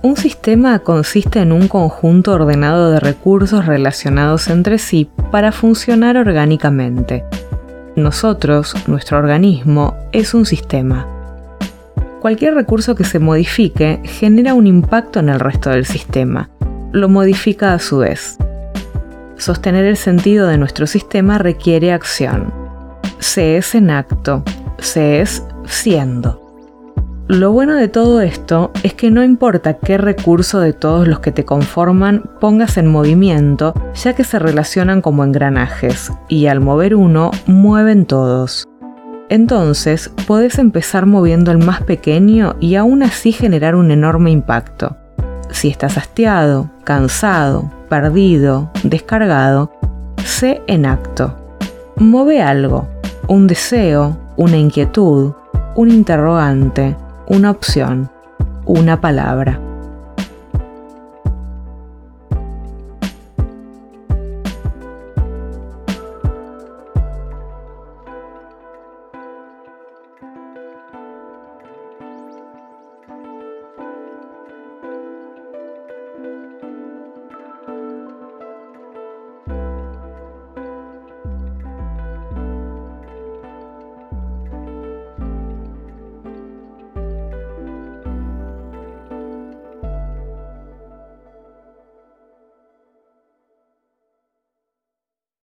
Un sistema consiste en un conjunto ordenado de recursos relacionados entre sí para funcionar orgánicamente. Nosotros, nuestro organismo, es un sistema. Cualquier recurso que se modifique genera un impacto en el resto del sistema. Lo modifica a su vez. Sostener el sentido de nuestro sistema requiere acción. Se es en acto, se es siendo. Lo bueno de todo esto es que no importa qué recurso de todos los que te conforman pongas en movimiento, ya que se relacionan como engranajes, y al mover uno, mueven todos. Entonces, podés empezar moviendo el más pequeño y aún así generar un enorme impacto. Si estás hastiado, cansado, perdido, descargado, sé en acto. Move algo, un deseo, una inquietud, un interrogante, una opción, una palabra.